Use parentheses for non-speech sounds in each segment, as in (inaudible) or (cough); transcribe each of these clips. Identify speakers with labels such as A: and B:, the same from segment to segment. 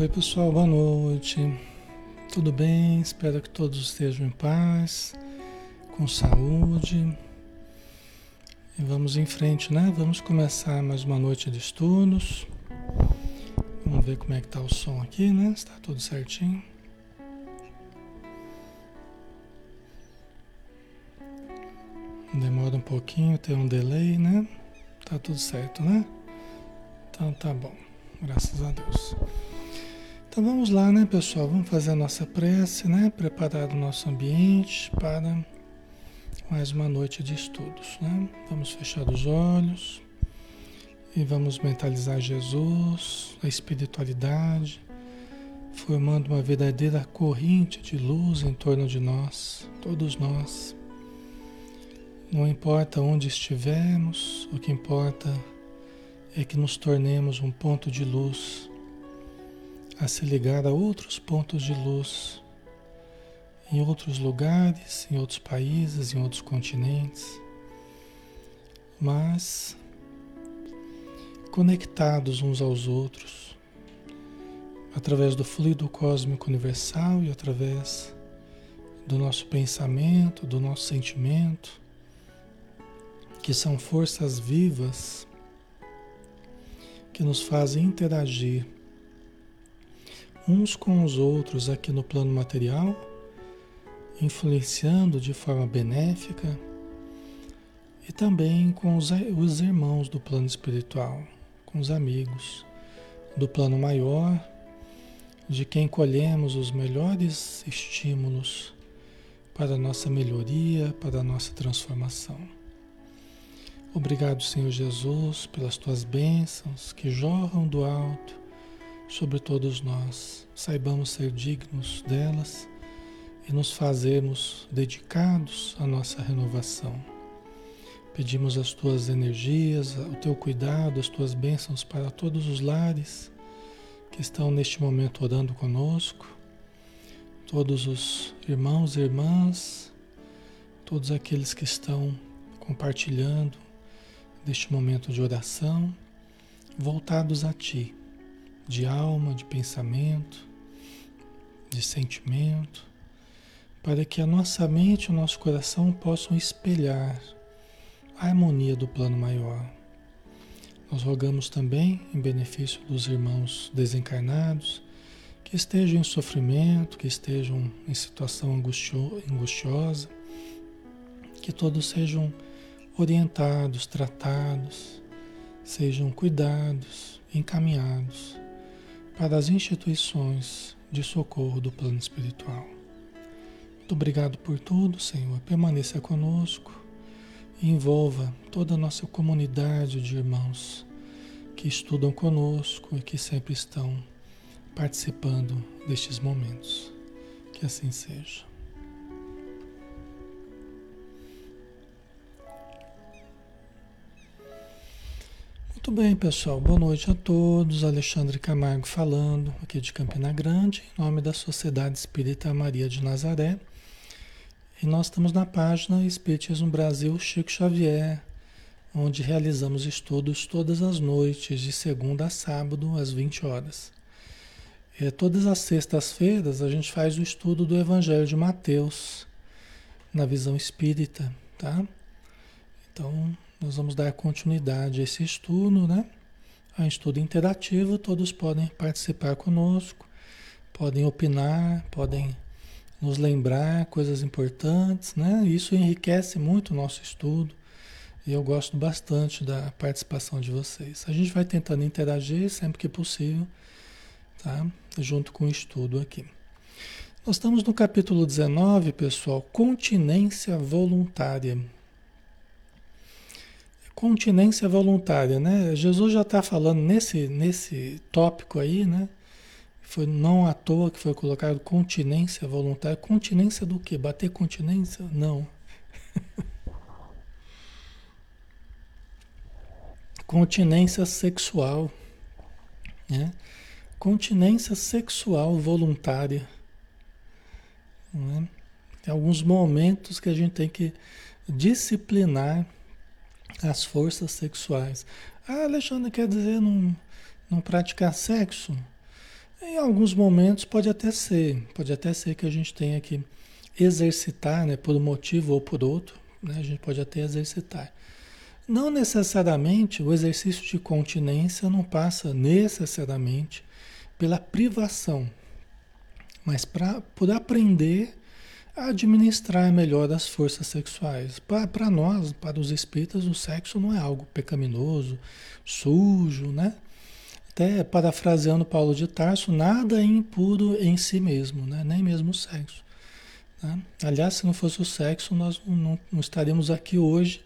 A: Oi pessoal, boa noite. Tudo bem? Espero que todos estejam em paz, com saúde. E vamos em frente, né? Vamos começar mais uma noite de estudos. Vamos ver como é que tá o som aqui, né? Está tudo certinho. Demora um pouquinho, tem um delay, né? Tá tudo certo, né? Então tá bom. Graças a Deus. Então vamos lá, né, pessoal? Vamos fazer a nossa prece, né? Preparar o nosso ambiente para mais uma noite de estudos, né? Vamos fechar os olhos e vamos mentalizar Jesus, a espiritualidade, formando uma verdadeira corrente de luz em torno de nós, todos nós. Não importa onde estivermos, o que importa é que nos tornemos um ponto de luz a se ligar a outros pontos de luz em outros lugares, em outros países, em outros continentes, mas conectados uns aos outros, através do fluido cósmico universal e através do nosso pensamento, do nosso sentimento, que são forças vivas que nos fazem interagir uns com os outros aqui no plano material, influenciando de forma benéfica, e também com os, os irmãos do plano espiritual, com os amigos do plano maior, de quem colhemos os melhores estímulos para a nossa melhoria, para a nossa transformação. Obrigado, Senhor Jesus, pelas tuas bênçãos que jorram do alto sobre todos nós. Saibamos ser dignos delas e nos fazermos dedicados à nossa renovação. Pedimos as tuas energias, o teu cuidado, as tuas bênçãos para todos os lares que estão neste momento orando conosco, todos os irmãos e irmãs, todos aqueles que estão compartilhando deste momento de oração, voltados a Ti de alma, de pensamento, de sentimento, para que a nossa mente e o nosso coração possam espelhar a harmonia do plano maior. Nós rogamos também, em benefício dos irmãos desencarnados, que estejam em sofrimento, que estejam em situação angustiosa, que todos sejam orientados, tratados, sejam cuidados, encaminhados para as instituições de socorro do plano espiritual. Muito obrigado por tudo, Senhor. Permaneça conosco e envolva toda a nossa comunidade de irmãos que estudam conosco e que sempre estão participando destes momentos. Que assim seja. Muito bem, pessoal. Boa noite a todos. Alexandre Camargo falando, aqui de Campina Grande, em nome da Sociedade Espírita Maria de Nazaré. E nós estamos na página Espiritismo Brasil Chico Xavier, onde realizamos estudos todas as noites, de segunda a sábado, às 20 horas. E todas as sextas-feiras a gente faz o estudo do Evangelho de Mateus, na visão espírita, tá? Então, nós vamos dar continuidade a esse estudo, né? É um estudo interativo, todos podem participar conosco, podem opinar, podem nos lembrar coisas importantes, né? Isso enriquece muito o nosso estudo e eu gosto bastante da participação de vocês. A gente vai tentando interagir sempre que possível, tá? Junto com o estudo aqui. Nós estamos no capítulo 19, pessoal, continência voluntária continência voluntária, né? Jesus já está falando nesse, nesse tópico aí, né? Foi não à toa que foi colocado continência voluntária. Continência do quê? Bater continência? Não. (laughs) continência sexual. Né? Continência sexual voluntária. Né? Tem alguns momentos que a gente tem que disciplinar as forças sexuais. Ah, Alexandre, quer dizer não, não praticar sexo? Em alguns momentos pode até ser, pode até ser que a gente tenha que exercitar, né, por um motivo ou por outro, né, a gente pode até exercitar. Não necessariamente o exercício de continência não passa necessariamente pela privação, mas pra, por aprender administrar melhor as forças sexuais. Para nós, para os espíritas, o sexo não é algo pecaminoso, sujo, né? Até parafraseando Paulo de Tarso, nada é impuro em si mesmo, né? nem mesmo o sexo. Né? Aliás, se não fosse o sexo, nós não, não estaríamos aqui hoje,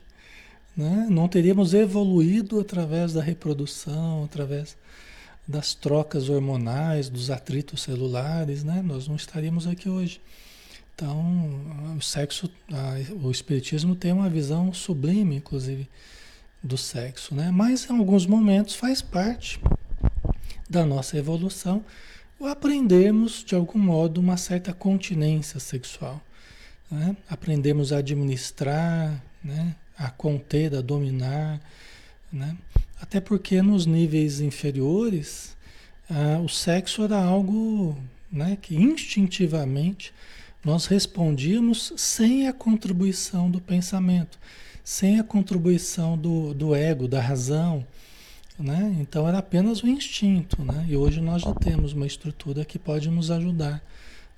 A: né? não teríamos evoluído através da reprodução, através das trocas hormonais, dos atritos celulares, né? nós não estaríamos aqui hoje. Então, o sexo, o espiritismo tem uma visão sublime, inclusive, do sexo, né? Mas em alguns momentos faz parte da nossa evolução aprendermos, de algum modo, uma certa continência sexual. Né? Aprendemos a administrar, né? a conter, a dominar. Né? Até porque nos níveis inferiores, ah, o sexo era algo né, que instintivamente nós respondíamos sem a contribuição do pensamento, sem a contribuição do, do ego, da razão, né? Então era apenas o instinto, né? E hoje nós já temos uma estrutura que pode nos ajudar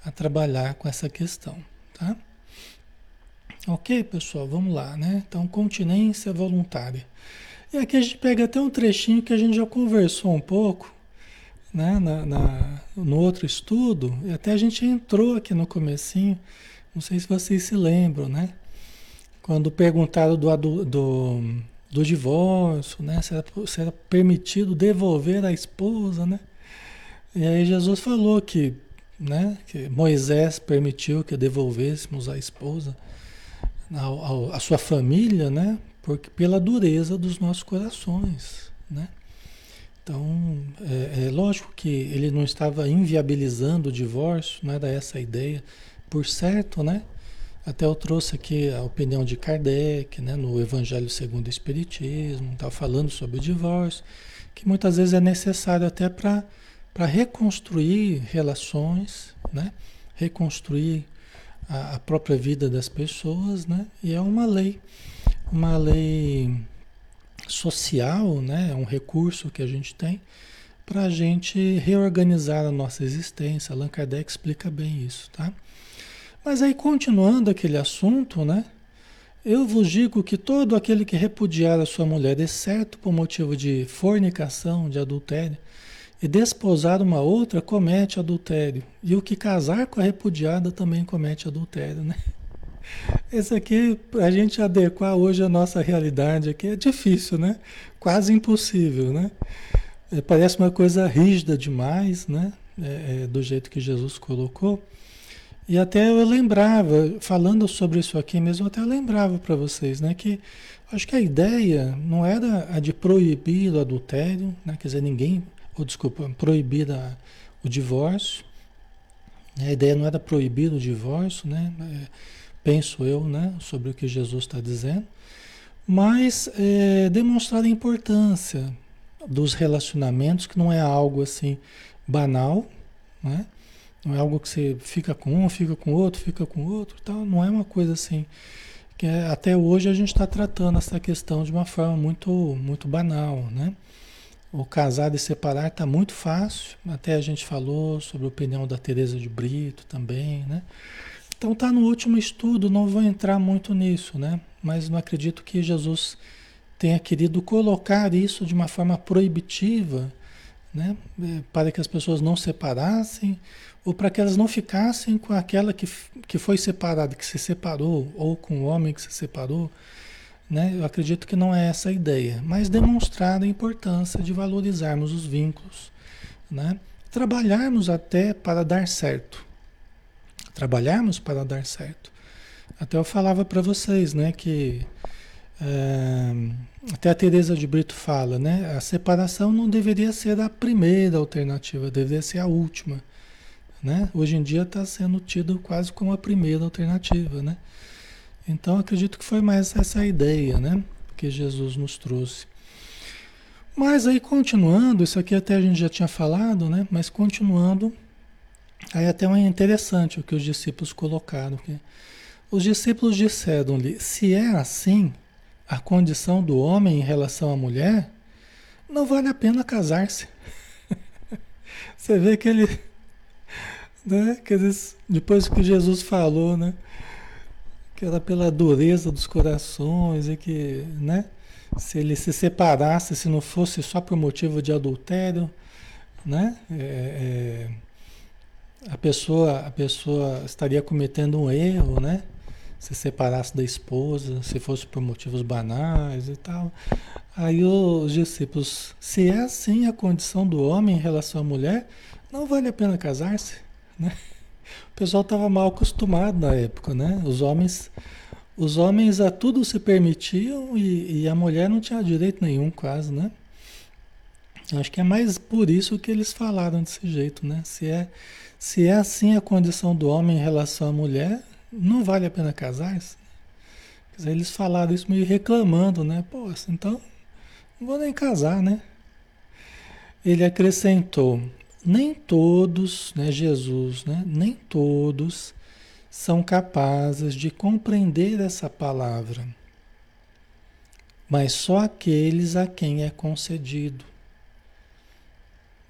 A: a trabalhar com essa questão, tá? Ok, pessoal, vamos lá, né? Então, continência voluntária. E aqui a gente pega até um trechinho que a gente já conversou um pouco, né? Na, na, no outro estudo, até a gente entrou aqui no comecinho, não sei se vocês se lembram, né? Quando perguntaram do, do do divórcio, né? Se era, se era permitido devolver a esposa, né? E aí Jesus falou que, né? Que Moisés permitiu que devolvêssemos a esposa, a, a, a sua família, né? Porque pela dureza dos nossos corações, né? Então, é, é, lógico que ele não estava inviabilizando o divórcio, não era essa a ideia, por certo, né? Até eu trouxe aqui a opinião de Kardec, né, no Evangelho segundo o Espiritismo, está falando sobre o divórcio, que muitas vezes é necessário até para reconstruir relações, né, reconstruir a, a, própria vida das pessoas, né, e é uma lei, uma lei social, né, é um recurso que a gente tem para a gente reorganizar a nossa existência. Allan Kardec explica bem isso, tá? Mas aí, continuando aquele assunto, né? Eu vos digo que todo aquele que repudiar a sua mulher, exceto por motivo de fornicação, de adultério, e desposar uma outra, comete adultério. E o que casar com a repudiada também comete adultério, né? Esse aqui, a gente adequar hoje a nossa realidade aqui, é difícil, né? Quase impossível, né? É, parece uma coisa rígida demais, né? É, é, do jeito que Jesus colocou. E até eu lembrava, falando sobre isso aqui mesmo, até eu lembrava para vocês, né, que acho que a ideia não era a de proibir o adultério, né, quer dizer, ninguém, ou desculpa, proibir a, o divórcio. A ideia não era proibir o divórcio, né, é, penso eu, né, sobre o que Jesus está dizendo, mas é, demonstrar a importância dos relacionamentos, que não é algo assim banal, né? Não é algo que você fica com um, fica com outro, fica com outro, tal. Não é uma coisa assim que é, até hoje a gente está tratando essa questão de uma forma muito, muito banal, né? O casar e separar está muito fácil. Até a gente falou sobre a opinião da Teresa de Brito também, né? Então está no último estudo, não vou entrar muito nisso, né? Mas não acredito que Jesus tenha querido colocar isso de uma forma proibitiva, né? É, para que as pessoas não separassem ou para que elas não ficassem com aquela que, que foi separada, que se separou, ou com o homem que se separou. Né? Eu acredito que não é essa a ideia, mas demonstrar a importância de valorizarmos os vínculos, né? trabalharmos até para dar certo. Trabalharmos para dar certo. Até eu falava para vocês, né, que é, até a Teresa de Brito fala, né, a separação não deveria ser a primeira alternativa, deveria ser a última, né? Hoje em dia está sendo tido quase como a primeira alternativa, né? Então acredito que foi mais essa ideia, né, que Jesus nos trouxe. Mas aí continuando, isso aqui até a gente já tinha falado, né? Mas continuando, aí até é interessante o que os discípulos colocaram. Os discípulos disseram-lhe: se é assim a condição do homem em relação à mulher, não vale a pena casar-se. (laughs) Você vê que ele, né? Que eles, depois que Jesus falou, né? Que era pela dureza dos corações e que, né? se ele se separasse, se não fosse só por motivo de adultério, né? É, é, a pessoa, a pessoa estaria cometendo um erro, né? Se separasse da esposa, se fosse por motivos banais e tal. Aí os discípulos, se é assim a condição do homem em relação à mulher, não vale a pena casar-se, né? O pessoal estava mal acostumado na época, né? Os homens os homens a tudo se permitiam e, e, a mulher não tinha direito nenhum, quase, né? Acho que é mais por isso que eles falaram desse jeito, né? Se é, se é assim a condição do homem em relação à mulher, não vale a pena casar-se. Eles falaram isso meio reclamando, né? Pô, assim, então não vou nem casar, né? Ele acrescentou: nem todos, né, Jesus, né? Nem todos são capazes de compreender essa palavra, mas só aqueles a quem é concedido.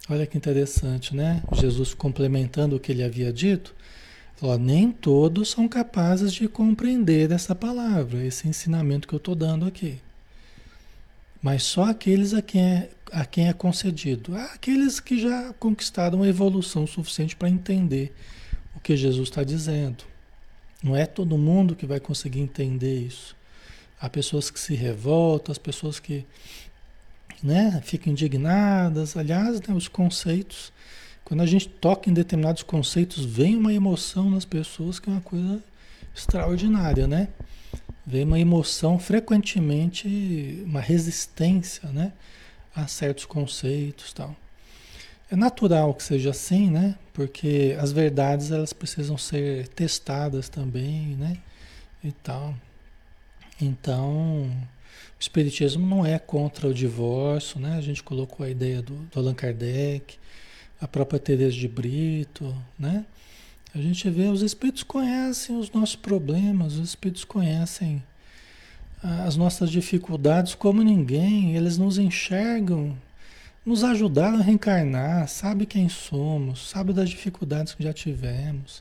A: Olha que interessante, né? Jesus complementando o que ele havia dito, falou: nem todos são capazes de compreender essa palavra, esse ensinamento que eu estou dando aqui. Mas só aqueles a quem é, a quem é concedido. Aqueles que já conquistaram a evolução suficiente para entender o que Jesus está dizendo. Não é todo mundo que vai conseguir entender isso. Há pessoas que se revoltam, as pessoas que né, ficam indignadas. Aliás, né, os conceitos, quando a gente toca em determinados conceitos, vem uma emoção nas pessoas que é uma coisa extraordinária, né? Vem uma emoção, frequentemente uma resistência, né? A certos conceitos tal. É natural que seja assim, né? Porque as verdades elas precisam ser testadas também, né? E tal. Então, o espiritismo não é contra o divórcio, né? A gente colocou a ideia do, do Allan Kardec, a própria Teresa de Brito, né? A gente vê, os espíritos conhecem os nossos problemas, os espíritos conhecem as nossas dificuldades como ninguém, eles nos enxergam nos ajudaram a reencarnar, sabe quem somos, sabe das dificuldades que já tivemos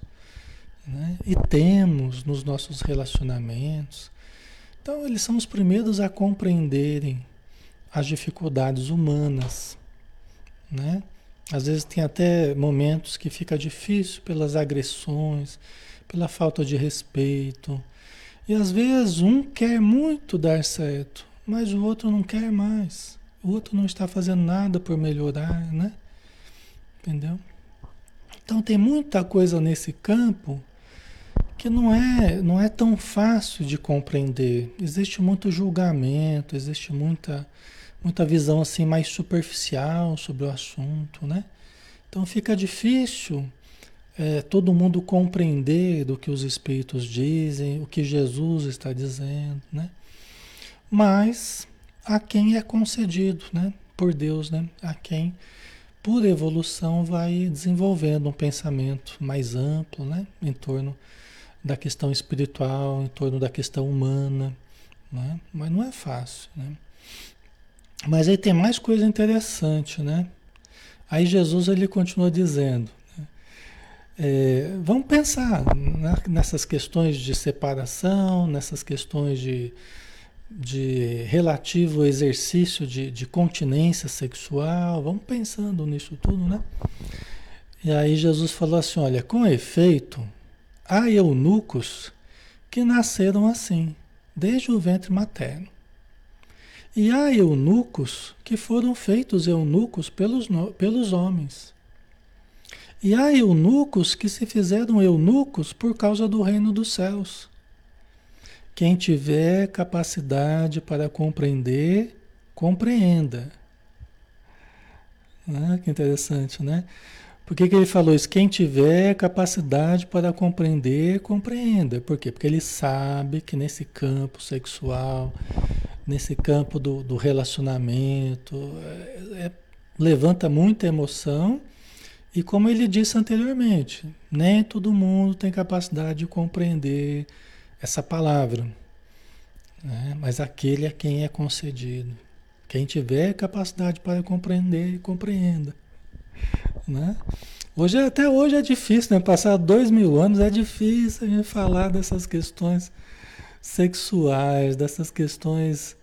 A: né? e temos nos nossos relacionamentos. Então, eles são os primeiros a compreenderem as dificuldades humanas. Né? Às vezes tem até momentos que fica difícil pelas agressões, pela falta de respeito. E às vezes um quer muito dar certo, mas o outro não quer mais. O outro não está fazendo nada por melhorar, né? Entendeu? Então tem muita coisa nesse campo que não é, não é tão fácil de compreender. Existe muito julgamento, existe muita, muita visão assim mais superficial sobre o assunto, né? Então fica difícil é, todo mundo compreender do que os espíritos dizem, o que Jesus está dizendo, né? Mas a quem é concedido, né? Por Deus, né? A quem, por evolução, vai desenvolvendo um pensamento mais amplo, né? Em torno da questão espiritual, em torno da questão humana, né? Mas não é fácil, né? Mas aí tem mais coisa interessante, né? Aí Jesus ele continua dizendo, né? é, vamos pensar nessas questões de separação, nessas questões de de relativo exercício de, de continência sexual. Vamos pensando nisso tudo, né? E aí Jesus falou assim: olha, com efeito, há eunucos que nasceram assim, desde o ventre materno. E há eunucos que foram feitos eunucos pelos, pelos homens. E há eunucos que se fizeram eunucos por causa do reino dos céus. Quem tiver capacidade para compreender, compreenda. Ah, que interessante, né? Por que, que ele falou isso? Quem tiver capacidade para compreender, compreenda. Por quê? Porque ele sabe que nesse campo sexual, nesse campo do, do relacionamento, é, é, levanta muita emoção. E como ele disse anteriormente, nem todo mundo tem capacidade de compreender essa palavra. Né? Mas aquele é quem é concedido. Quem tiver capacidade para compreender, compreenda. Né? Hoje, até hoje é difícil, né? Passar dois mil anos é difícil a gente falar dessas questões sexuais, dessas questões,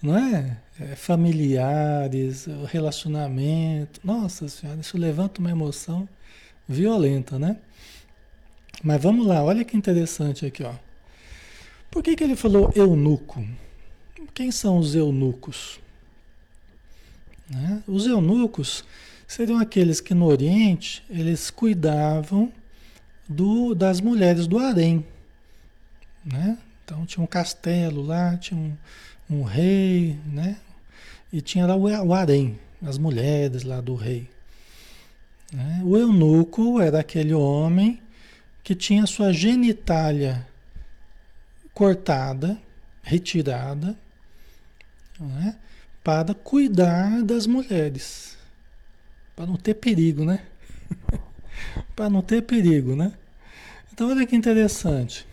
A: não é? é familiares, relacionamento. Nossa Senhora, isso levanta uma emoção violenta, né? Mas vamos lá, olha que interessante aqui, ó. Por que, que ele falou eunuco? Quem são os eunucos? Né? Os eunucos seriam aqueles que no Oriente eles cuidavam do, das mulheres do harém. Né? Então tinha um castelo lá, tinha um, um rei, né? E tinha lá o, o harém, as mulheres lá do rei. Né? O eunuco era aquele homem que tinha sua genitália cortada, retirada, né? para cuidar das mulheres. Para não ter perigo, né? (laughs) para não ter perigo, né? Então, olha que interessante.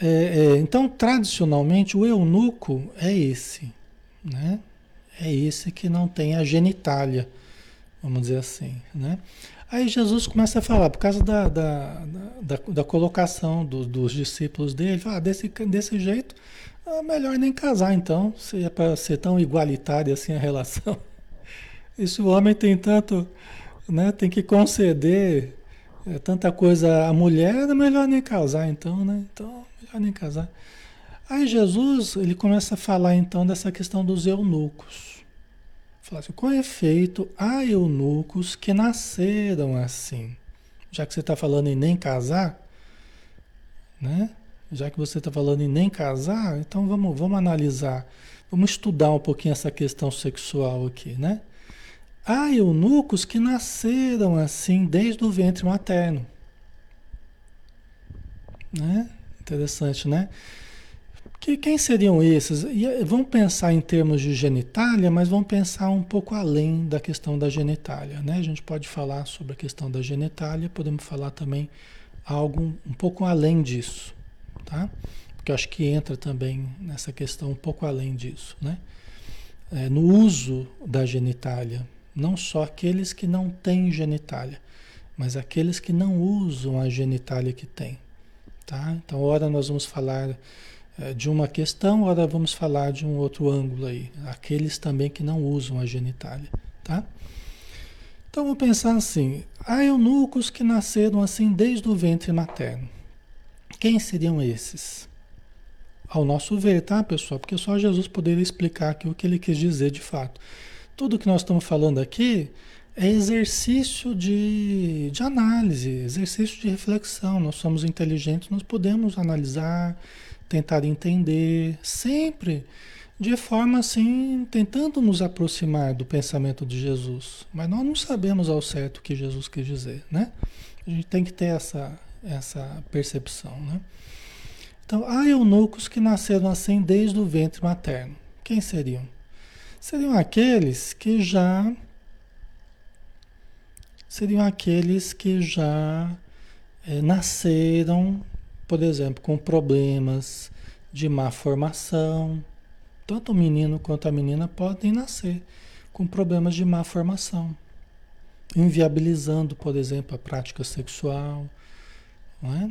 A: É, é, então, tradicionalmente, o eunuco é esse, né? É esse que não tem a genitália, vamos dizer assim, né? Aí Jesus começa a falar, por causa da, da, da, da colocação do, dos discípulos dele, ah, desse, desse jeito, é melhor nem casar então, se é para ser tão igualitária assim a relação. (laughs) Se o homem tem tanto, né, tem que conceder é, tanta coisa à mulher, é melhor nem casar então, né? Então, melhor nem casar. Aí Jesus, ele começa a falar então dessa questão dos eunucos. Fala assim, com efeito, há eunucos que nasceram assim. Já que você está falando em nem casar, né? Já que você está falando em nem casar, então vamos, vamos analisar, vamos estudar um pouquinho essa questão sexual aqui, né? Há eunucos que nasceram assim desde o ventre materno. Né? Interessante, né? Que, quem seriam esses? E, eh, vamos pensar em termos de genitália, mas vamos pensar um pouco além da questão da genitália. Né? A gente pode falar sobre a questão da genitália, podemos falar também algo um pouco além disso. Tá? Porque eu acho que entra também nessa questão um pouco além disso. Né? É, no uso da genitália. Não só aqueles que não têm genitália, mas aqueles que não usam a genitália que têm. Tá? Então, ora nós vamos falar é, de uma questão, ora vamos falar de um outro ângulo aí. Aqueles também que não usam a genitália. Tá? Então, vamos pensar assim: há eunucos que nasceram assim desde o ventre materno. Quem seriam esses? Ao nosso ver, tá, pessoal? Porque só Jesus poderia explicar aqui o que ele quis dizer de fato. Tudo que nós estamos falando aqui é exercício de, de análise, exercício de reflexão. Nós somos inteligentes, nós podemos analisar, tentar entender, sempre de forma assim, tentando nos aproximar do pensamento de Jesus. Mas nós não sabemos ao certo o que Jesus quis dizer, né? A gente tem que ter essa, essa percepção, né? Então, há eunucos que nasceram assim desde o ventre materno. Quem seriam? Seriam aqueles que já seriam aqueles que já é, nasceram, por exemplo, com problemas de má formação. Tanto o menino quanto a menina podem nascer com problemas de má formação, inviabilizando, por exemplo, a prática sexual. É?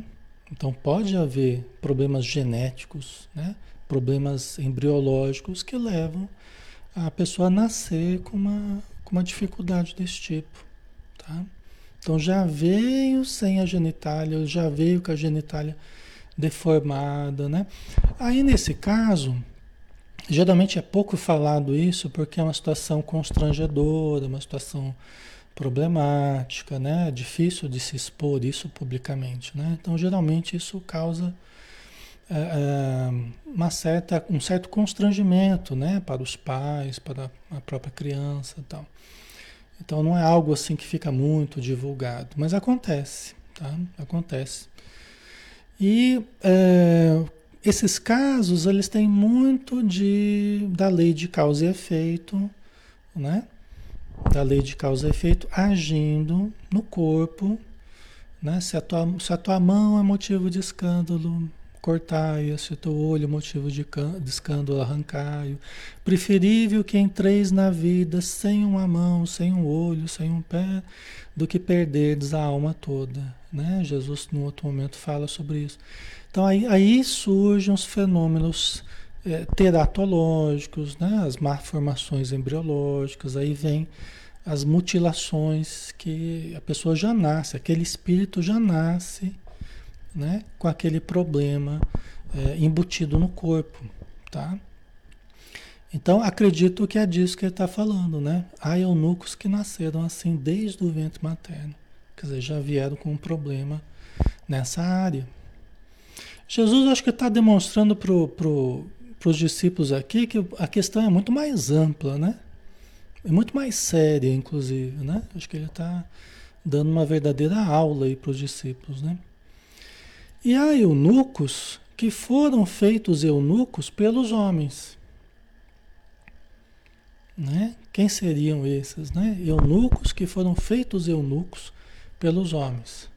A: Então pode haver problemas genéticos, né? problemas embriológicos que levam a pessoa nascer com uma, com uma dificuldade desse tipo. Tá? Então já veio sem a genitália, já veio com a genitália deformada, né? Aí nesse caso, geralmente é pouco falado isso porque é uma situação constrangedora, uma situação problemática, né? Difícil de se expor isso publicamente, né? Então, geralmente isso causa é, é, uma certa, um certo constrangimento, né? Para os pais, para a própria criança e tal. Então, não é algo assim que fica muito divulgado, mas acontece, tá? Acontece. E é, esses casos, eles têm muito de, da lei de causa e efeito, né? Da lei de causa e efeito agindo no corpo, né? Se a tua, se a tua mão é motivo de escândalo, cortai, se o olho motivo de, de escândalo, arrancai. Preferível que entreis na vida sem uma mão, sem um olho, sem um pé, do que perderdes a alma toda. Né? Jesus, no outro momento, fala sobre isso. Então, aí, aí surgem os fenômenos é, teratológicos, né? as malformações embriológicas, aí vem as mutilações que a pessoa já nasce, aquele espírito já nasce né? com aquele problema é, embutido no corpo. Tá? Então, acredito que é disso que ele está falando, né? Há eunucos que nasceram assim desde o ventre materno. Quer dizer, já vieram com um problema nessa área. Jesus acho que está demonstrando para pro, os discípulos aqui que a questão é muito mais ampla, né? É muito mais séria, inclusive, né? Acho que ele está dando uma verdadeira aula aí para os discípulos, né? E há eunucos que foram feitos eunucos pelos homens. Né? Quem seriam esses? Né? Eunucos que foram feitos eunucos pelos homens.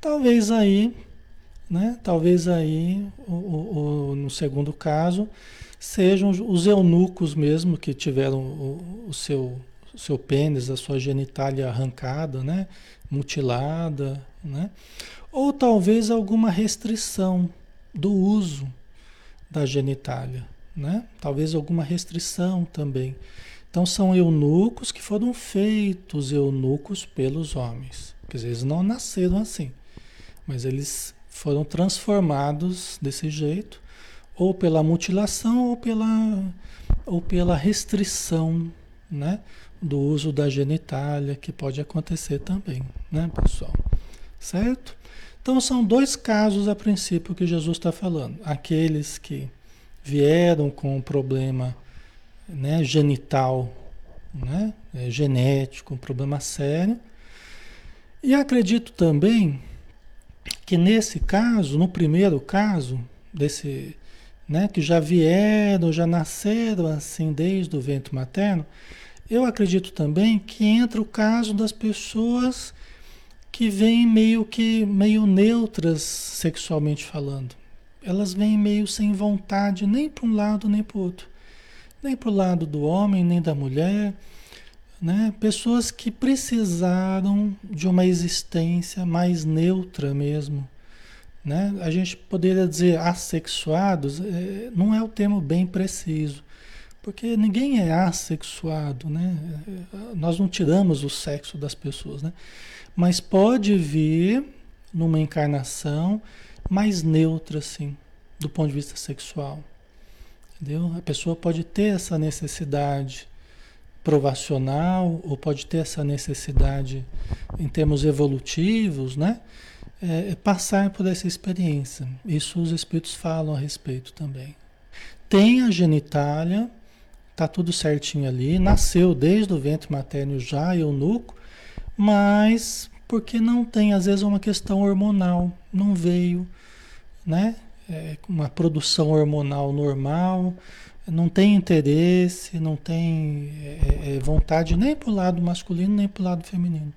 A: Talvez aí, né? Talvez aí, o, o, o no segundo caso, sejam os eunucos mesmo que tiveram o, seu, seu pênis, a sua genitália arrancada, né? mutilada, né? Ou talvez alguma restrição do uso da genitália né? Talvez alguma restrição também. Então são eunucos que foram feitos eunucos pelos homens. Quer dizer, eles não nasceram assim, mas eles foram transformados desse jeito, ou pela mutilação ou pela, ou pela restrição né, do uso da genitália, que pode acontecer também, né, pessoal? Certo? Então são dois casos a princípio que Jesus está falando. Aqueles que vieram com um problema né, genital, né, é, genético, um problema sério. E acredito também que nesse caso, no primeiro caso, desse, né, que já vieram, já nasceram assim desde o ventre materno, eu acredito também que entra o caso das pessoas que vêm meio que meio neutras sexualmente falando elas vêm meio sem vontade, nem para um lado nem para o outro. Nem para o lado do homem, nem da mulher. Né? Pessoas que precisaram de uma existência mais neutra mesmo. Né? A gente poderia dizer assexuados, é, não é o termo bem preciso, porque ninguém é assexuado, né? nós não tiramos o sexo das pessoas, né? Mas pode vir numa encarnação mais neutra, assim, do ponto de vista sexual. Entendeu? A pessoa pode ter essa necessidade provacional ou pode ter essa necessidade em termos evolutivos, né? É, é passar por essa experiência. Isso os espíritos falam a respeito também. Tem a genitália, tá tudo certinho ali, nasceu desde o ventre materno já eunuco, mas porque não tem, às vezes, uma questão hormonal, não veio, né? É, uma produção hormonal normal, não tem interesse, não tem é, é, vontade nem para o lado masculino nem para o lado feminino.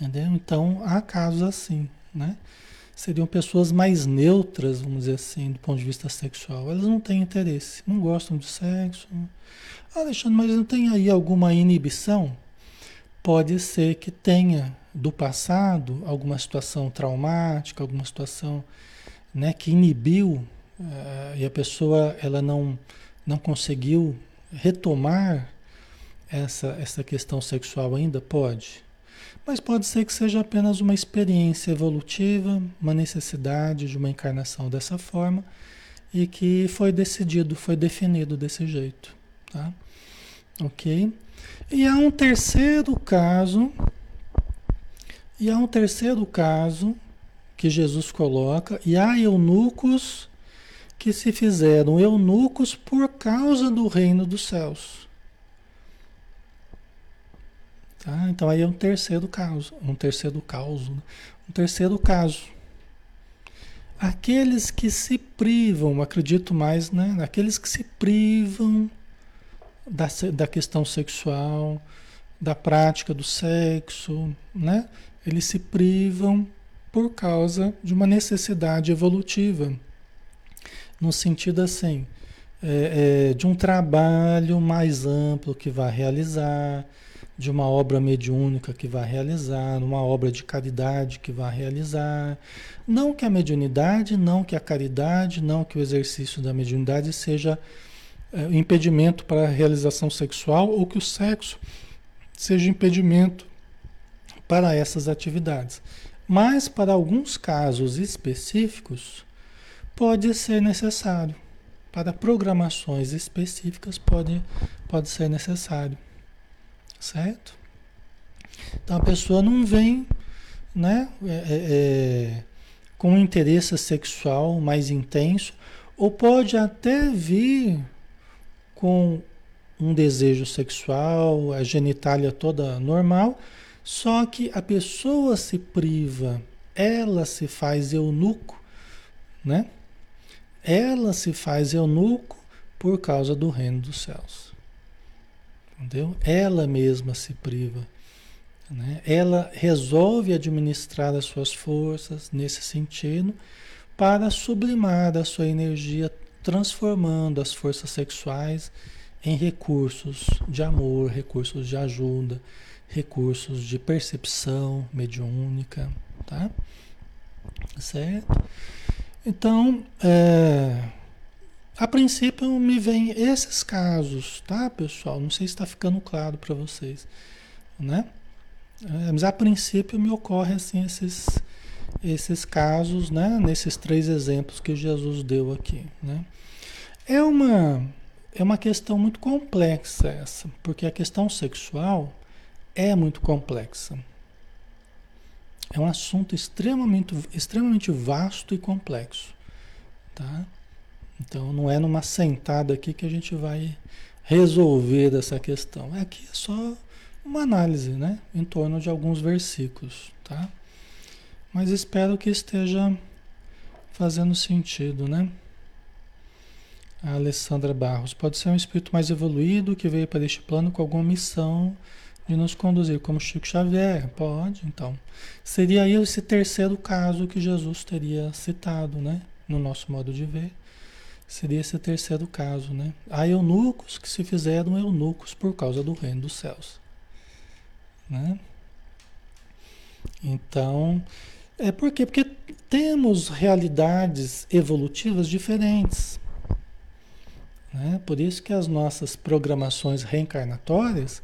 A: Entendeu? Então há casos assim, né? Seriam pessoas mais neutras, vamos dizer assim, do ponto de vista sexual. Elas não têm interesse, não gostam de sexo. Ah, Alexandre, mas não tem aí alguma inibição? Pode ser que tenha do passado, alguma situação traumática, alguma situação né, que inibiu uh, e a pessoa ela não, não conseguiu retomar essa, essa questão sexual ainda? Pode. Mas pode ser que seja apenas uma experiência evolutiva, uma necessidade de uma encarnação dessa forma e que foi decidido, foi definido desse jeito. Tá? Ok? E há um terceiro caso, e há um terceiro caso que Jesus coloca, e há eunucos que se fizeram eunucos por causa do reino dos céus. Tá? Então aí é um terceiro caso, um terceiro caso, né? um terceiro caso. Aqueles que se privam, acredito mais, né? Aqueles que se privam da, da questão sexual, da prática do sexo, né? Eles se privam por causa de uma necessidade evolutiva, no sentido assim, é, é, de um trabalho mais amplo que vai realizar, de uma obra mediúnica que vai realizar, uma obra de caridade que vai realizar. Não que a mediunidade, não que a caridade, não que o exercício da mediunidade seja impedimento para a realização sexual ou que o sexo seja impedimento para essas atividades. Mas para alguns casos específicos pode ser necessário. Para programações específicas pode, pode ser necessário. Certo? Então a pessoa não vem né, é, é, é, com um interesse sexual mais intenso, ou pode até vir com um desejo sexual, a genitália toda normal, só que a pessoa se priva, ela se faz eunuco, né? Ela se faz eunuco por causa do reino dos céus. Entendeu? Ela mesma se priva. Né? Ela resolve administrar as suas forças nesse sentido para sublimar a sua energia, transformando as forças sexuais em recursos de amor, recursos de ajuda, recursos de percepção mediúnica, tá? Certo? Então, é, a princípio me vem esses casos, tá, pessoal? Não sei se está ficando claro para vocês, né? É, mas a princípio me ocorre assim esses esses casos, né? Nesses três exemplos que Jesus deu aqui, né? É uma é uma questão muito complexa essa, porque a questão sexual é muito complexa. É um assunto extremamente, extremamente vasto e complexo, tá? Então não é numa sentada aqui que a gente vai resolver essa questão. Aqui é só uma análise, né? Em torno de alguns versículos, tá? Mas espero que esteja fazendo sentido, né? A Alessandra Barros. Pode ser um espírito mais evoluído que veio para este plano com alguma missão de nos conduzir, como Chico Xavier. Pode, então. Seria aí esse terceiro caso que Jesus teria citado, né? No nosso modo de ver. Seria esse terceiro caso, né? Há eunucos que se fizeram eunucos por causa do reino dos céus. Né? Então, é por quê? Porque temos realidades evolutivas diferentes. Né? Por isso que as nossas programações reencarnatórias,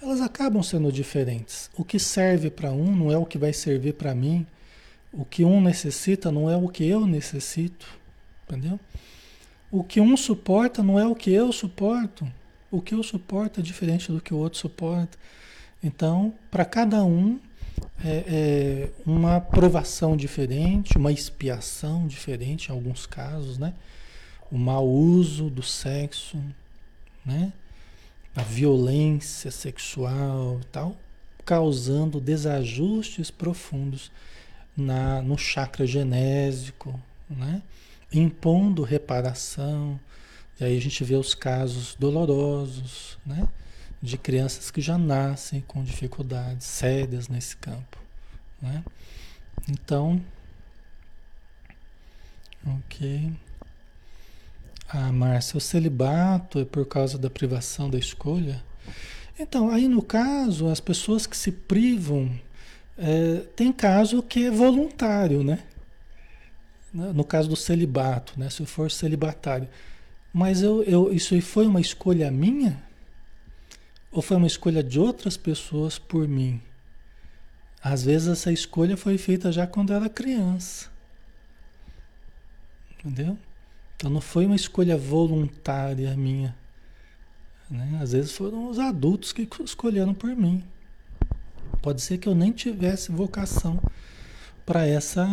A: elas acabam sendo diferentes. O que serve para um não é o que vai servir para mim. O que um necessita não é o que eu necessito. Entendeu? O que um suporta não é o que eu suporto. O que eu suporto é diferente do que o outro suporta. Então, para cada um, é, é, uma provação diferente, uma expiação diferente em alguns casos, né? O mau uso do sexo, né? A violência sexual e tal, causando desajustes profundos na, no chakra genésico, né? impondo reparação. E aí a gente vê os casos dolorosos, né? De crianças que já nascem com dificuldades sérias nesse campo, né? Então, ok. Ah, Márcia, o celibato é por causa da privação da escolha? Então, aí no caso, as pessoas que se privam, é, tem caso que é voluntário, né? Né? no caso do celibato, né? se eu for celibatário. Mas eu, eu, isso foi uma escolha minha? Ou foi uma escolha de outras pessoas por mim? Às vezes essa escolha foi feita já quando era criança. Entendeu? Então não foi uma escolha voluntária minha. Né? Às vezes foram os adultos que escolheram por mim. Pode ser que eu nem tivesse vocação para essa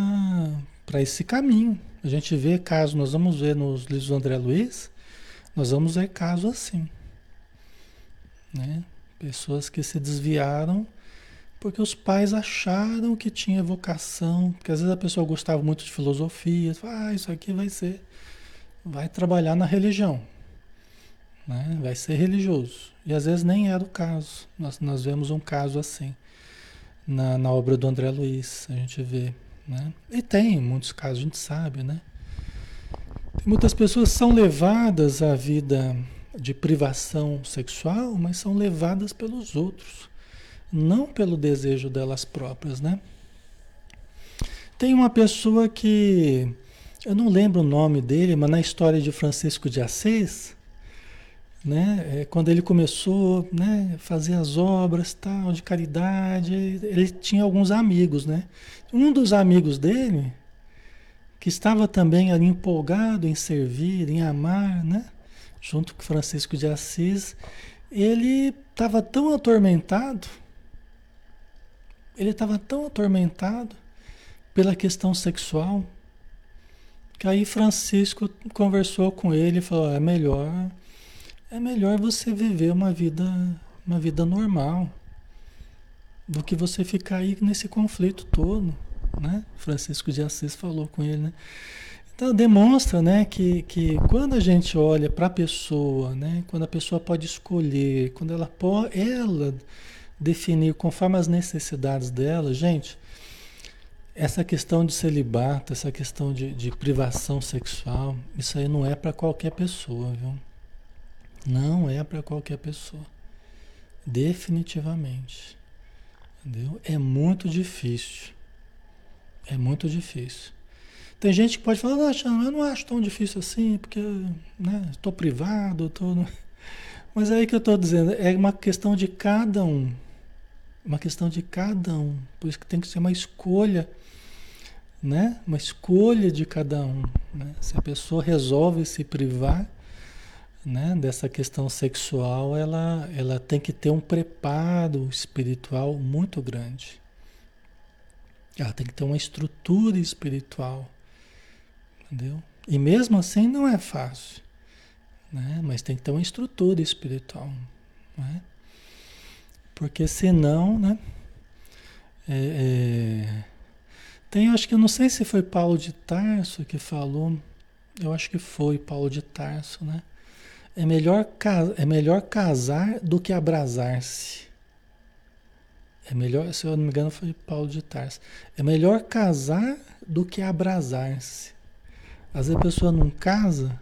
A: para esse caminho. A gente vê casos, nós vamos ver nos livros do André Luiz, nós vamos ver casos assim. Né? Pessoas que se desviaram porque os pais acharam que tinha vocação, porque às vezes a pessoa gostava muito de filosofia, ah, isso aqui vai ser, vai trabalhar na religião, né? vai ser religioso. E às vezes nem era o caso. Nós, nós vemos um caso assim na, na obra do André Luiz, a gente vê. Né? E tem muitos casos, a gente sabe, né? Tem muitas pessoas são levadas à vida de privação sexual, mas são levadas pelos outros, não pelo desejo delas próprias, né? Tem uma pessoa que eu não lembro o nome dele, mas na história de Francisco de Assis, né? É, quando ele começou, né, fazer as obras tal de caridade, ele tinha alguns amigos, né? Um dos amigos dele que estava também ali empolgado em servir, em amar, né? Junto com Francisco de Assis, ele estava tão atormentado, ele estava tão atormentado pela questão sexual, que aí Francisco conversou com ele e falou: é melhor, é melhor você viver uma vida, uma vida normal do que você ficar aí nesse conflito todo né? Francisco de Assis falou com ele, né? Então demonstra, né, que, que quando a gente olha para a pessoa, né, quando a pessoa pode escolher, quando ela pode, ela definir conforme as necessidades dela, gente, essa questão de celibato, essa questão de, de privação sexual, isso aí não é para qualquer pessoa, viu? Não é para qualquer pessoa. Definitivamente. Entendeu? É muito difícil. É muito difícil. Tem gente que pode falar, não, eu não acho tão difícil assim, porque né, estou privado, estou. (laughs) Mas é aí que eu estou dizendo, é uma questão de cada um. Uma questão de cada um. Por isso que tem que ser uma escolha, né? Uma escolha de cada um. Né? Se a pessoa resolve se privar né, dessa questão sexual, ela, ela tem que ter um preparo espiritual muito grande. Ela tem que ter uma estrutura espiritual. Entendeu? E mesmo assim não é fácil. Né? Mas tem que ter uma estrutura espiritual. Né? Porque senão, né? É, é... Tem, acho que eu não sei se foi Paulo de Tarso que falou. Eu acho que foi Paulo de Tarso, né? É melhor, é melhor casar do que abrasar-se. É melhor, se eu não me engano, foi Paulo de Tarso. É melhor casar do que abrasar-se. Às vezes a pessoa não casa,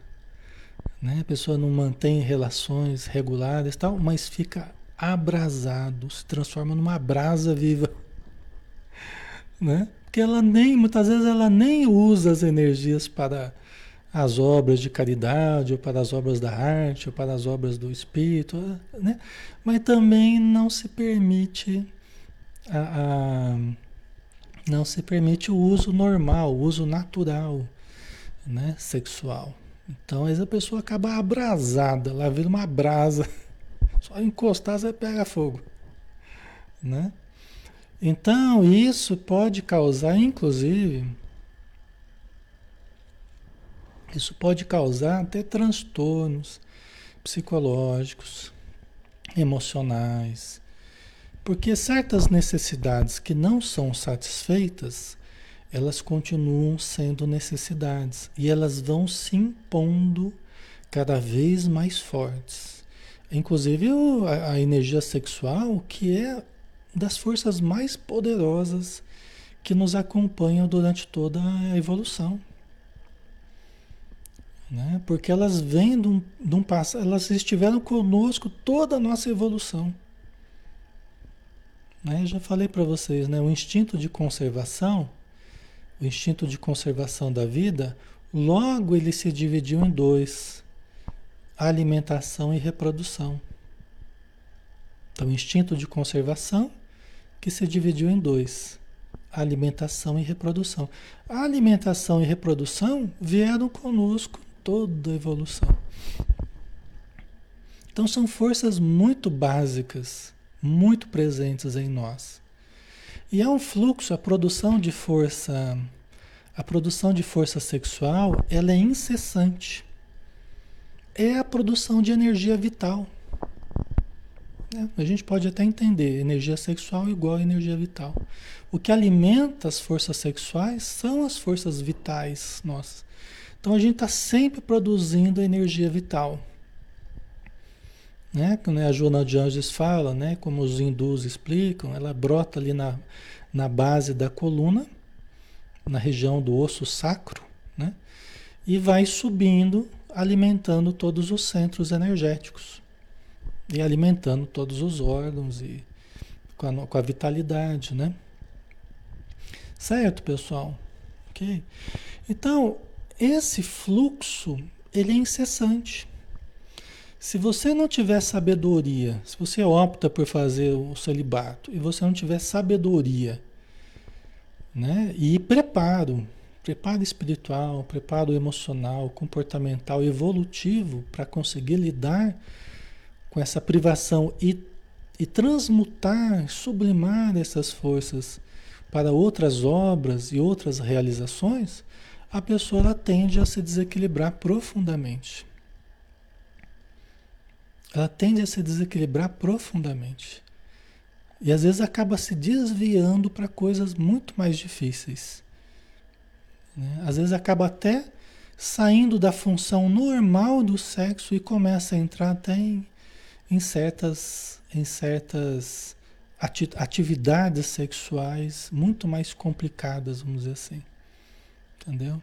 A: né? A pessoa não mantém relações regulares tal, mas fica abrasado, se transforma numa brasa viva. (laughs) Né? Porque ela nem, muitas vezes ela nem usa as energias para as obras de caridade, ou para as obras da arte, ou para as obras do espírito, né? Mas também não se permite a, a, não se permite o uso normal, o uso natural, né, sexual. Então, aí a pessoa acaba abrasada, lá vira uma brasa. (laughs) Só encostar você pega fogo, né? Então, isso pode causar, inclusive, isso pode causar até transtornos psicológicos, emocionais, porque certas necessidades que não são satisfeitas, elas continuam sendo necessidades e elas vão se impondo cada vez mais fortes. Inclusive a, energia sexual, que é das forças mais poderosas que nos acompanham durante toda a evolução. Né? Porque elas vêm de um, de um passado, elas estiveram conosco toda a nossa evolução. Né? Eu já falei para vocês, né? o instinto de conservação, o instinto de conservação da vida, logo ele se dividiu em dois: alimentação e reprodução. Então, o instinto de conservação que se dividiu em dois: alimentação e reprodução. A alimentação e reprodução vieram conosco toda a evolução. Então são forças muito básicas, muito presentes em nós. E é um fluxo, a produção de força, a produção de força sexual, ela é incessante. É a produção de energia vital. É, a gente pode até entender energia sexual igual a energia vital. O que alimenta as forças sexuais são as forças vitais nossas. Então a gente está sempre produzindo energia vital. Né? Como a Joana de Anjos fala, né? como os hindus explicam, ela brota ali na, na base da coluna, na região do osso sacro, né? e vai subindo, alimentando todos os centros energéticos e alimentando todos os órgãos e com a, com a vitalidade, né? Certo, pessoal? Ok? Então, esse fluxo, ele é incessante. Se você não tiver sabedoria, se você opta por fazer o celibato e você não tiver sabedoria, né? E preparo, preparo espiritual, preparo emocional, comportamental, evolutivo para conseguir lidar com essa privação e, e transmutar, sublimar essas forças para outras obras e outras realizações, a pessoa tende a se desequilibrar profundamente. Ela tende a se desequilibrar profundamente. E às vezes acaba se desviando para coisas muito mais difíceis. Né? Às vezes acaba até saindo da função normal do sexo e começa a entrar até em em certas, em certas ati atividades sexuais muito mais complicadas, vamos dizer assim. Entendeu?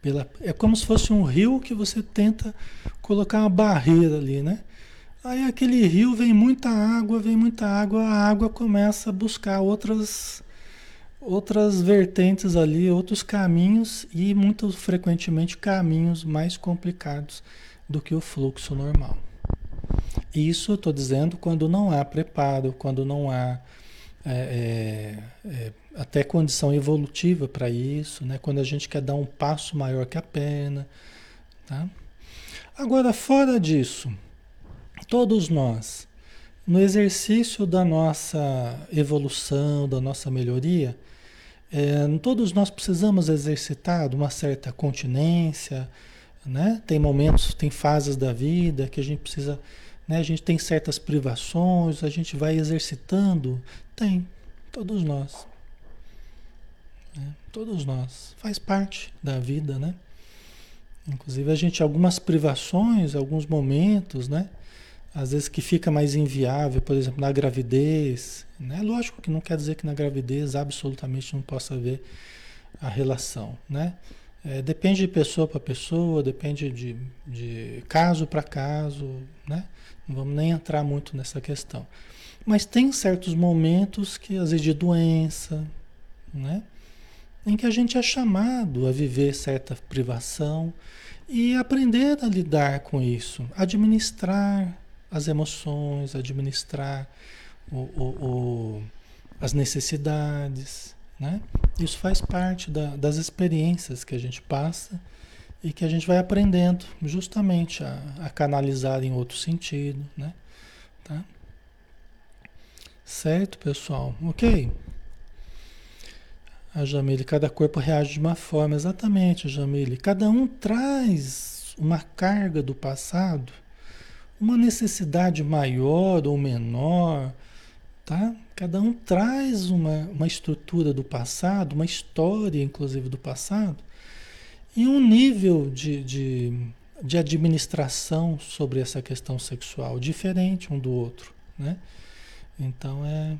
A: Pela, é como se fosse um rio que você tenta colocar uma barreira ali, né? Aí aquele rio vem muita água, vem muita água, a água começa a buscar outras outras vertentes ali, outros caminhos e muito frequentemente caminhos mais complicados do que o fluxo normal. Isso eu estou dizendo quando não há preparo, quando não há é, é, é, até condição evolutiva para isso, né? quando a gente quer dar um passo maior que a pena. Tá? Agora, fora disso, todos nós, no exercício da nossa evolução, da nossa melhoria, é, todos nós precisamos exercitar uma certa continência, né? Tem momentos, tem fases da vida que a gente precisa né? A gente tem certas privações, a gente vai exercitando. Tem, todos nós. Né? Todos nós. Faz parte da vida, né? Inclusive a gente, algumas privações, alguns momentos, né? Às vezes que fica mais inviável, por exemplo, na gravidez. Né? Lógico que não quer dizer que na gravidez absolutamente não possa haver a relação, né? É, depende de pessoa para pessoa, depende de, de caso para caso, né? Não vamos nem entrar muito nessa questão. Mas tem certos momentos que, às vezes, de doença, né? Em que a gente é chamado a viver certa privação e aprender a lidar com isso, administrar as emoções, administrar o, o, o, as necessidades, né? Isso faz parte da, das experiências que a gente passa e que a gente vai aprendendo justamente a, a canalizar em outro sentido, né? Tá? Certo, pessoal? Ok? A Jamile, cada corpo reage de uma forma, exatamente, Jamile. Cada um traz uma carga do passado, uma necessidade maior ou menor, tá? Cada um traz uma, uma estrutura do passado, uma história, inclusive, do passado, e um nível de, de, de administração sobre essa questão sexual diferente um do outro, né? Então é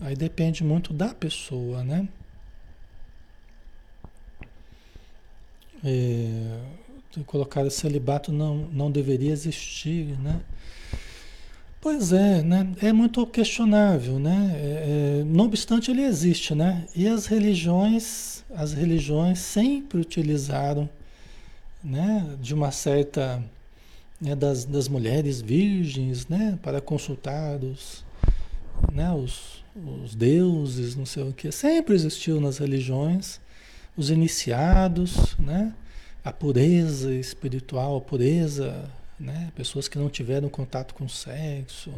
A: aí depende muito da pessoa, né? É, colocar celibato não, não deveria existir, né? Pois é, né? É muito questionável, né? É, é, não obstante, ele existe, né? E as religiões, as religiões sempre utilizaram, né? De uma certa, né? das, das mulheres virgens, né? Para consultar os, né? Os, os deuses, não sei o que. Sempre existiu nas religiões os iniciados, né? A pureza espiritual, a pureza né? Pessoas que não tiveram contato com sexo,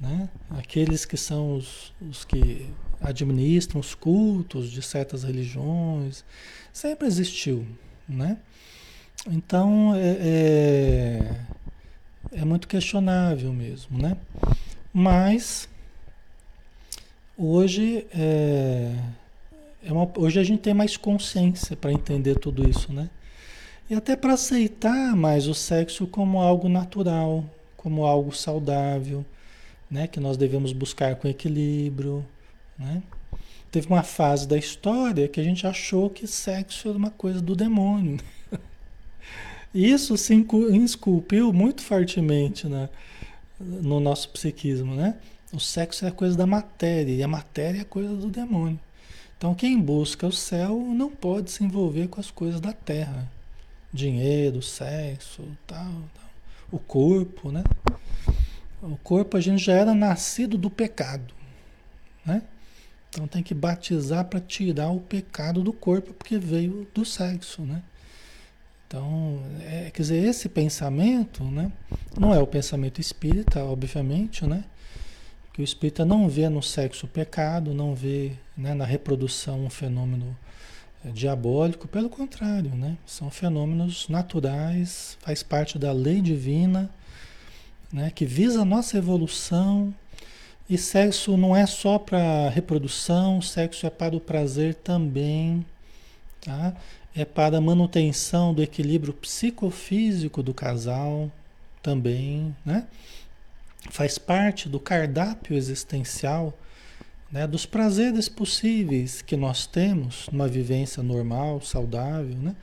A: né? Aqueles que são os, os que administram os cultos de certas religiões, sempre existiu, né? Então é, é, é muito questionável mesmo, né? Mas hoje é, é uma, hoje a gente tem mais consciência para entender tudo isso, né? E até para aceitar mais o sexo como algo natural, como algo saudável, né? Que nós devemos buscar com equilíbrio, né? Teve uma fase da história que a gente achou que sexo era uma coisa do demônio. (laughs) Isso se esculpiu muito fortemente né? no nosso psiquismo, né? O sexo é coisa da matéria e a matéria é coisa do demônio. Então quem busca o céu não pode se envolver com as coisas da terra. Dinheiro, sexo, tal, tal. o corpo, né? O corpo a gente já era nascido do pecado, né? Então tem que batizar para tirar o pecado do corpo porque veio do sexo, né? Então, é, quer dizer, esse pensamento, né? Não é o pensamento espírita, obviamente, né? Que o espírita não vê no sexo pecado, não vê né, na reprodução um fenômeno é, diabólico, pelo contrário, né? São fenômenos naturais, faz parte da lei divina, né? Que visa a nossa evolução. E sexo não é só para reprodução, sexo é para o prazer também, tá? É para a manutenção do equilíbrio psicofísico do casal também, né? Faz parte do cardápio existencial, né, dos prazeres possíveis que nós temos numa vivência normal, saudável. Né?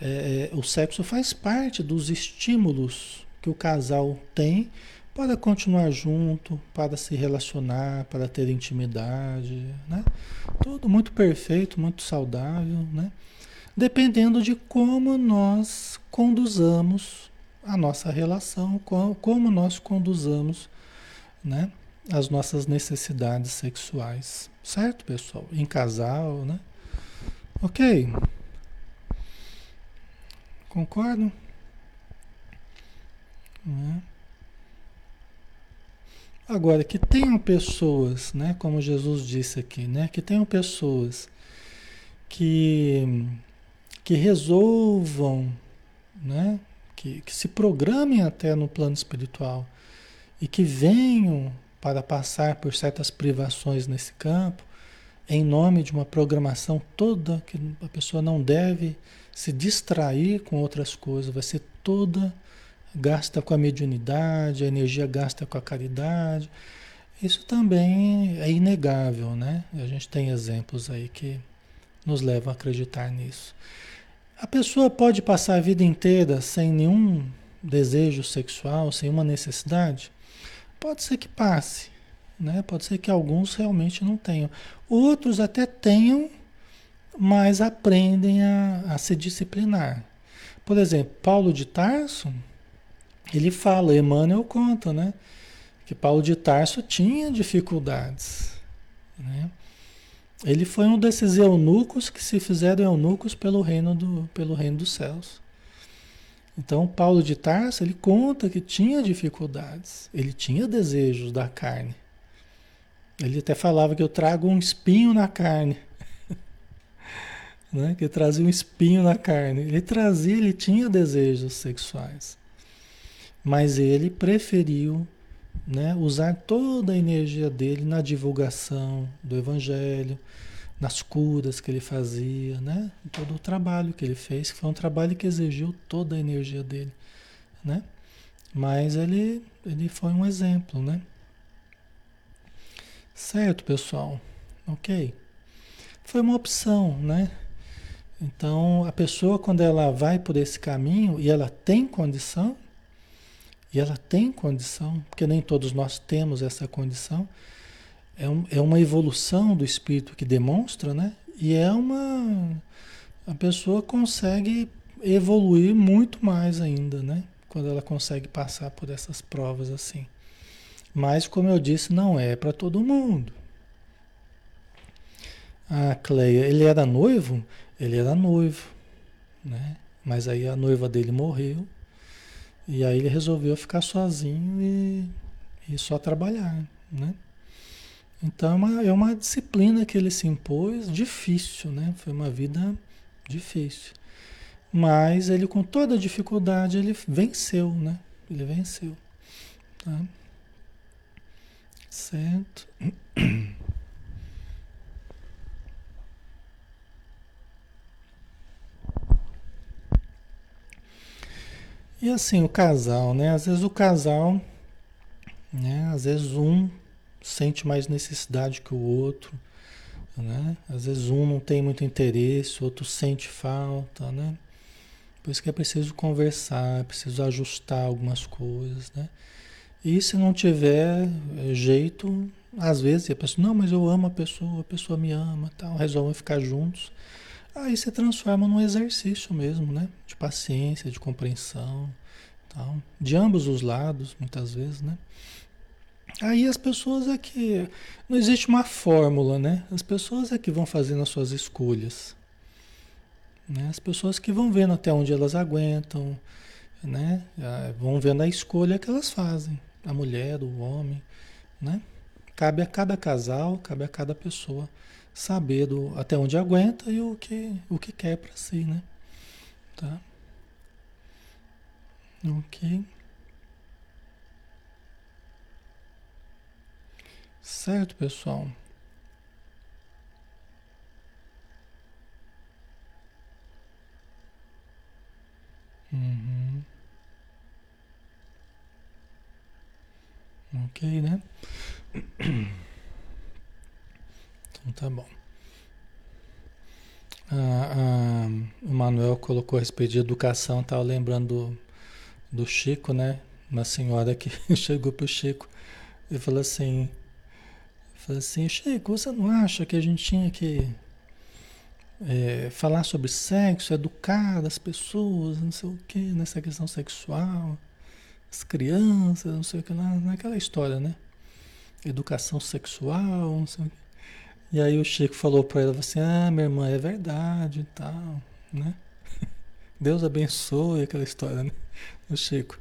A: É, é, o sexo faz parte dos estímulos que o casal tem para continuar junto, para se relacionar, para ter intimidade, né? Tudo muito perfeito, muito saudável, né? Dependendo de como nós conduzamos a nossa relação, como nós conduzamos né, as nossas necessidades sexuais. Certo, pessoal? Em casal, né? Ok. Concordam? Né? Agora, que tenham pessoas, né, como Jesus disse aqui, né, que tenham pessoas que, que resolvam né, que, que se programem até no plano espiritual e que venham para passar por certas privações nesse campo, em nome de uma programação toda que a pessoa não deve se distrair com outras coisas, vai ser toda gasta com a mediunidade, a energia gasta com a caridade. Isso também é inegável, né? A gente tem exemplos aí que nos levam a acreditar nisso. A pessoa pode passar a vida inteira sem nenhum desejo sexual, sem uma necessidade? Pode ser que passe, né? Pode ser que alguns realmente não tenham. Outros até tenham, mas aprendem a, a se disciplinar. Por exemplo, Paulo de Tarso, ele fala, Emmanuel conta, né? Que Paulo de Tarso tinha dificuldades, né? Ele foi um desses eunucos que se fizeram eunucos pelo reino, do, pelo reino dos céus. Então, Paulo de Tarso, ele conta que tinha dificuldades, ele tinha desejos da carne. Ele até falava que eu trago um espinho na carne. (laughs) né? Que trazia um espinho na carne. Ele trazia, ele tinha desejos sexuais. Mas ele preferiu né, usar toda a energia dele na divulgação do Evangelho, nas curas que ele fazia, né, todo o trabalho que ele fez, que foi um trabalho que exigiu toda a energia dele, né? Mas ele, ele foi um exemplo, né? Certo, pessoal? Ok. Foi uma opção, né? Então, a pessoa, quando ela vai por esse caminho e ela tem condição, e ela tem condição, porque nem todos nós temos essa condição. É, um, é uma evolução do espírito que demonstra, né? E é uma. A pessoa consegue evoluir muito mais ainda, né? Quando ela consegue passar por essas provas assim. Mas, como eu disse, não é para todo mundo. A Cleia, ele era noivo? Ele era noivo, né? Mas aí a noiva dele morreu E aí ele resolveu ficar sozinho e, e só trabalhar, né? Então é uma, é uma disciplina que ele se impôs difícil, né? Foi uma vida difícil. Mas ele com toda a dificuldade ele venceu, né? Ele venceu. Tá? Certo? (clears throat) E assim, o casal, né? Às vezes o casal, né? Às vezes um sente mais necessidade que o outro, né? Às vezes um não tem muito interesse, o outro sente falta, né? Por isso que é preciso conversar, é preciso ajustar algumas coisas, né? E se não tiver eh, jeito, às vezes a pessoa, não, mas eu amo a pessoa, a pessoa me ama, tal, resolvem ficar juntos. Aí se transforma num exercício mesmo, né? De paciência, de compreensão, tal. De ambos os lados, muitas vezes, né? Aí as pessoas é que. Não existe uma fórmula, né? As pessoas é que vão fazendo as suas escolhas. Né? As pessoas que vão vendo até onde elas aguentam, né? Ah, vão vendo a escolha que elas fazem. A mulher, o homem, né? Cabe a cada casal, cabe a cada pessoa saber do, até onde aguenta e o que, o que quer para si, né? Tá? Ok. Certo, pessoal? Uhum. Ok, né? (clears throat) Tá bom. Ah, ah, o Manuel colocou a respeito de educação, estava lembrando do, do Chico, né? Uma senhora que (laughs) chegou pro Chico e falou assim, falou assim, Chico, você não acha que a gente tinha que é, falar sobre sexo, educar as pessoas, não sei o que, nessa questão sexual, as crianças, não sei o que lá, naquela história, né? Educação sexual, não sei o que. E aí o Chico falou para ela assim: Ah, minha irmã, é verdade e tal, né? (laughs) Deus abençoe aquela história, né? O Chico.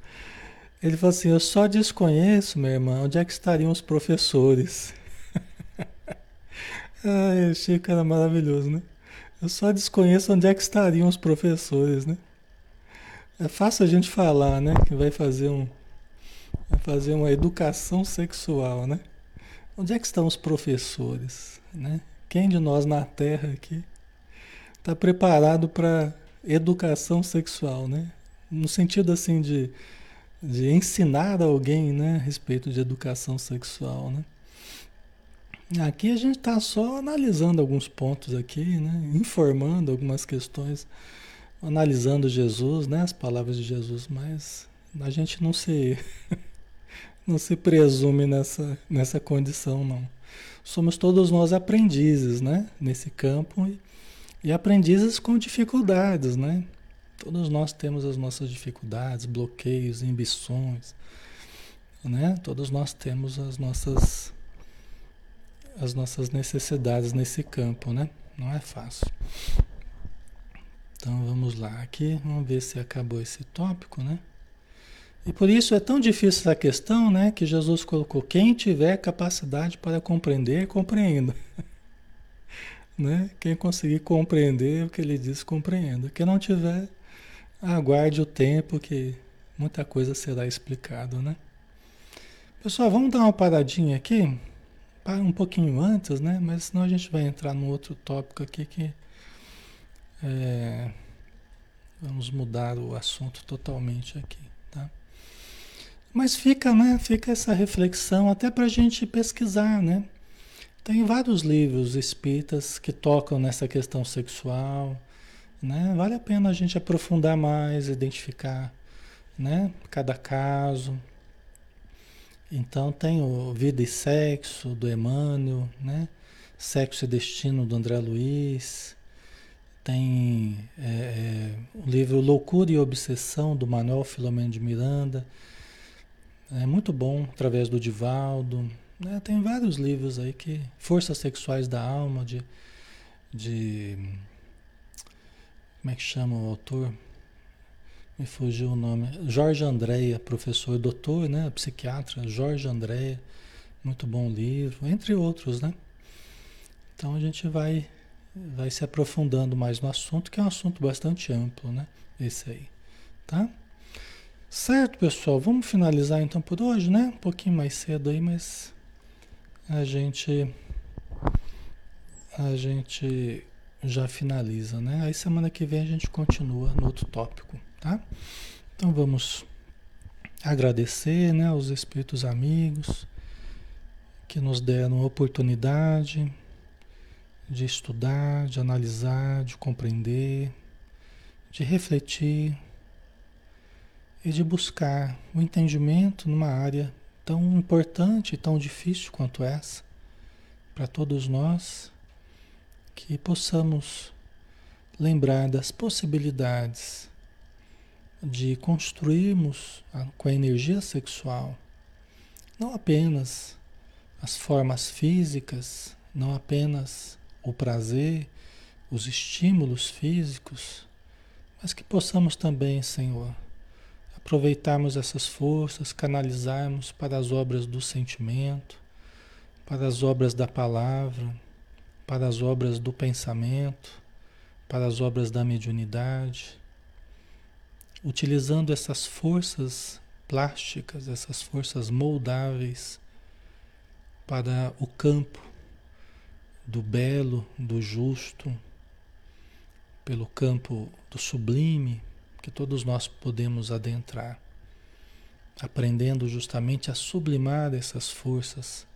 A: Ele falou assim: Eu só desconheço, minha irmã, onde é que estariam os professores. (laughs) Ai, o Chico era maravilhoso, né? Eu só desconheço onde é que estariam os professores, né? É fácil a gente falar, né? Que vai fazer um, vai fazer uma educação sexual, né? Onde é que estão os professores? Né? Quem de nós na Terra aqui está preparado para educação sexual, né? No sentido assim de, de ensinar alguém, né, a respeito de educação sexual, né? Aqui a gente está só analisando alguns pontos aqui, né? Informando algumas questões, analisando Jesus, né? As palavras de Jesus, mas a gente não se (laughs) não se presume nessa nessa condição, não somos todos nós aprendizes, né? Nesse campo e, e aprendizes com dificuldades, né? Todos nós temos as nossas dificuldades, bloqueios, ambições, né? Todos nós temos as nossas as nossas necessidades nesse campo, né? Não é fácil. Então vamos lá aqui, vamos ver se acabou esse tópico, né? E por isso é tão difícil essa questão, né? Que Jesus colocou: quem tiver capacidade para compreender, compreenda. (laughs) né? Quem conseguir compreender o que ele diz, compreenda. Quem não tiver, aguarde o tempo que muita coisa será explicada, né? Pessoal, vamos dar uma paradinha aqui, para um pouquinho antes, né? Mas senão a gente vai entrar num outro tópico aqui que é, vamos mudar o assunto totalmente aqui? Mas fica, né? Fica essa reflexão até para a gente pesquisar, né? Tem vários livros espíritas que tocam nessa questão sexual, né? Vale a pena a gente aprofundar mais, identificar, né? Cada caso. Então tem o Vida e Sexo do Emmanuel, né? Sexo e Destino do André Luiz. Tem é, o livro Loucura e Obsessão do Manuel Filomeno de Miranda. É muito bom, através do Divaldo. Né? Tem vários livros aí que. Forças Sexuais da Alma, de. de como é que chama o autor? me fugiu o nome. Jorge Andréia, professor doutor, né? Psiquiatra, Jorge Andréia. Muito bom livro, entre outros, né? Então a gente vai, vai se aprofundando mais no assunto, que é um assunto bastante amplo, né? Esse aí, tá? Certo, pessoal? Vamos finalizar então por hoje, né? Um pouquinho mais cedo aí, mas a gente a gente já finaliza, né? Aí semana que vem a gente continua no outro tópico, tá? Então vamos agradecer, né, aos espíritos amigos que nos deram a oportunidade de estudar, de analisar, de compreender, de refletir e de buscar o entendimento numa área tão importante e tão difícil quanto essa para todos nós que possamos lembrar das possibilidades de construirmos com a energia sexual não apenas as formas físicas, não apenas o prazer, os estímulos físicos, mas que possamos também, Senhor, aproveitarmos essas forças, canalizarmos para as obras do sentimento, para as obras da palavra para as obras do pensamento, para as obras da mediunidade, utilizando essas forças plásticas, essas forças moldáveis para o campo do belo, do justo, pelo campo do sublime que todos nós podemos adentrar, aprendendo justamente a sublimar essas forças,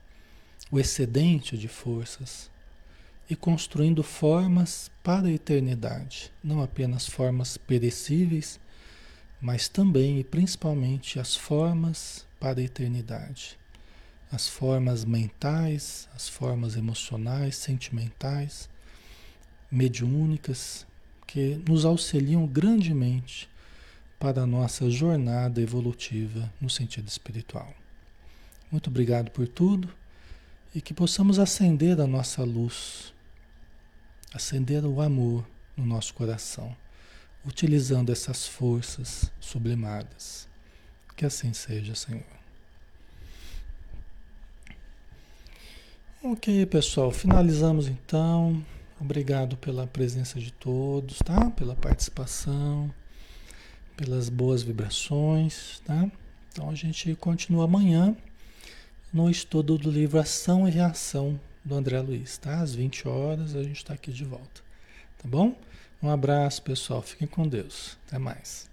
A: o excedente de forças e construindo formas para a eternidade, não apenas formas perecíveis, mas também e principalmente as formas para a eternidade. As formas mentais, as formas emocionais, sentimentais, mediúnicas, que nos auxiliam grandemente para a nossa jornada evolutiva no sentido espiritual. Muito obrigado por tudo e que possamos acender a nossa luz acender o amor no nosso coração, utilizando essas forças sublimadas. Que assim seja, Senhor. Ok, pessoal, finalizamos então. Obrigado pela presença de todos, tá? Pela participação, pelas boas vibrações, tá? Então a gente continua amanhã no estudo do livro Ação e Reação do André Luiz, tá? Às 20 horas a gente está aqui de volta, tá bom? Um abraço, pessoal. Fiquem com Deus. Até mais.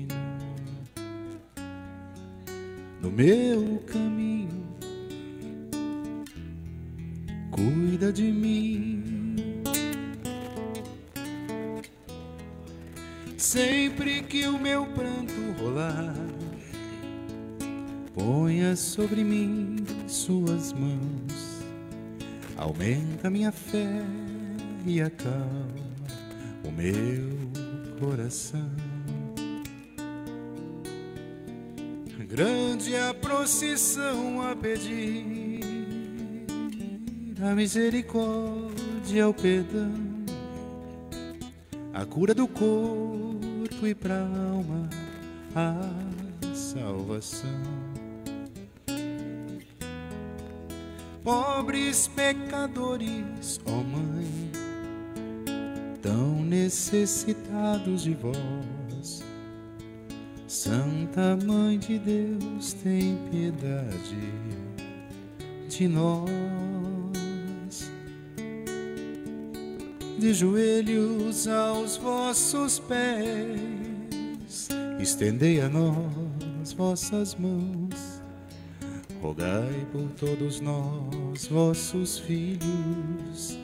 B: do meu caminho. Cuida de mim. Sempre que o meu pranto rolar, ponha sobre mim suas mãos aumenta minha fé e acalma o meu coração. Grande a procissão a pedir a misericórdia, o perdão, a cura do corpo e pra alma, a salvação. pobres pecadores, ó oh Mãe, tão necessitados de vós. Santa Mãe de Deus, tem piedade de nós. De joelhos aos vossos pés, estendei a nós vossas mãos rogai por todos nós, vossos filhos,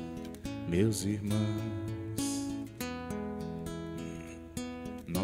B: meus irmãos.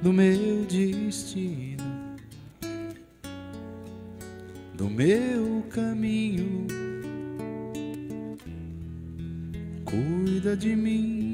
B: do meu destino, do meu caminho. Cuida de mim